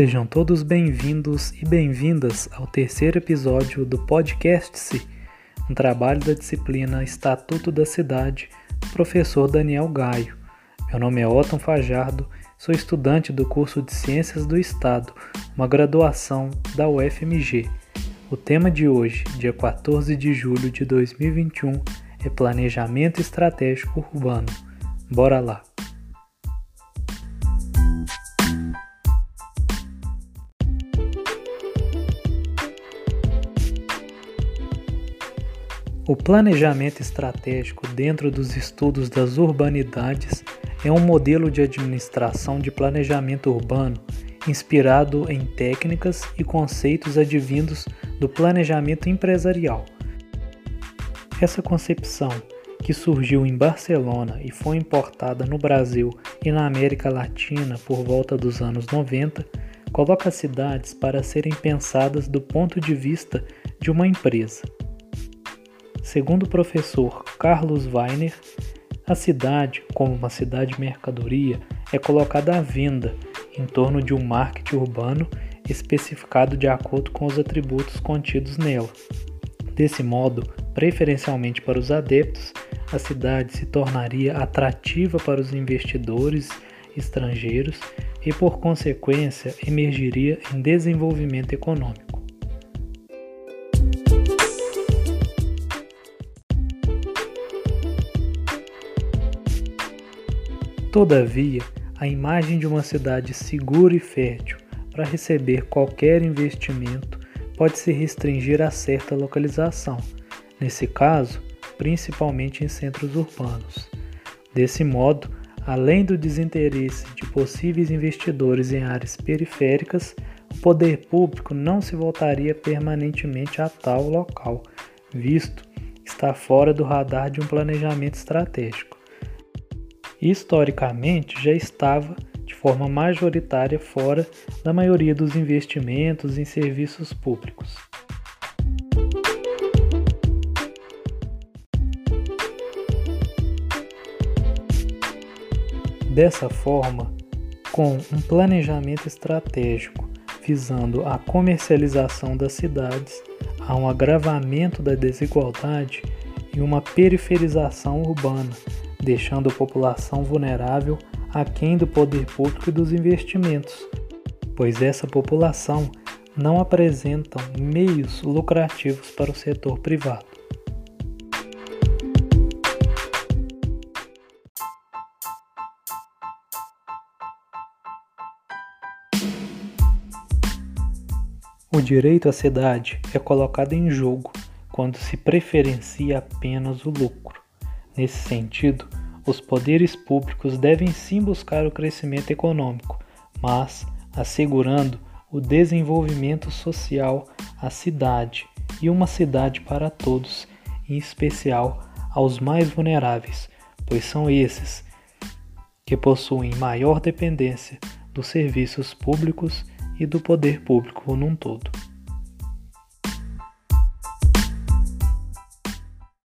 Sejam todos bem-vindos e bem-vindas ao terceiro episódio do Podcast-se, um trabalho da disciplina Estatuto da Cidade, professor Daniel Gaio. Meu nome é Otton Fajardo, sou estudante do curso de Ciências do Estado, uma graduação da UFMG. O tema de hoje, dia 14 de julho de 2021, é Planejamento Estratégico Urbano. Bora lá! O planejamento estratégico dentro dos estudos das urbanidades é um modelo de administração de planejamento urbano inspirado em técnicas e conceitos advindos do planejamento empresarial. Essa concepção, que surgiu em Barcelona e foi importada no Brasil e na América Latina por volta dos anos 90, coloca as cidades para serem pensadas do ponto de vista de uma empresa. Segundo o professor Carlos Weiner, a cidade, como uma cidade mercadoria, é colocada à venda em torno de um marketing urbano especificado de acordo com os atributos contidos nela. Desse modo, preferencialmente para os adeptos, a cidade se tornaria atrativa para os investidores estrangeiros e, por consequência, emergiria em desenvolvimento econômico. Todavia, a imagem de uma cidade segura e fértil para receber qualquer investimento pode se restringir a certa localização, nesse caso, principalmente em centros urbanos. Desse modo, além do desinteresse de possíveis investidores em áreas periféricas, o poder público não se voltaria permanentemente a tal local, visto está fora do radar de um planejamento estratégico historicamente já estava de forma majoritária fora da maioria dos investimentos em serviços públicos. Dessa forma, com um planejamento estratégico visando a comercialização das cidades, há um agravamento da desigualdade e uma periferização urbana deixando a população vulnerável aquém do poder público e dos investimentos, pois essa população não apresenta meios lucrativos para o setor privado. O direito à cidade é colocado em jogo quando se preferencia apenas o lucro. Nesse sentido, os poderes públicos devem sim buscar o crescimento econômico, mas assegurando o desenvolvimento social à cidade e uma cidade para todos, em especial aos mais vulneráveis, pois são esses que possuem maior dependência dos serviços públicos e do poder público num todo.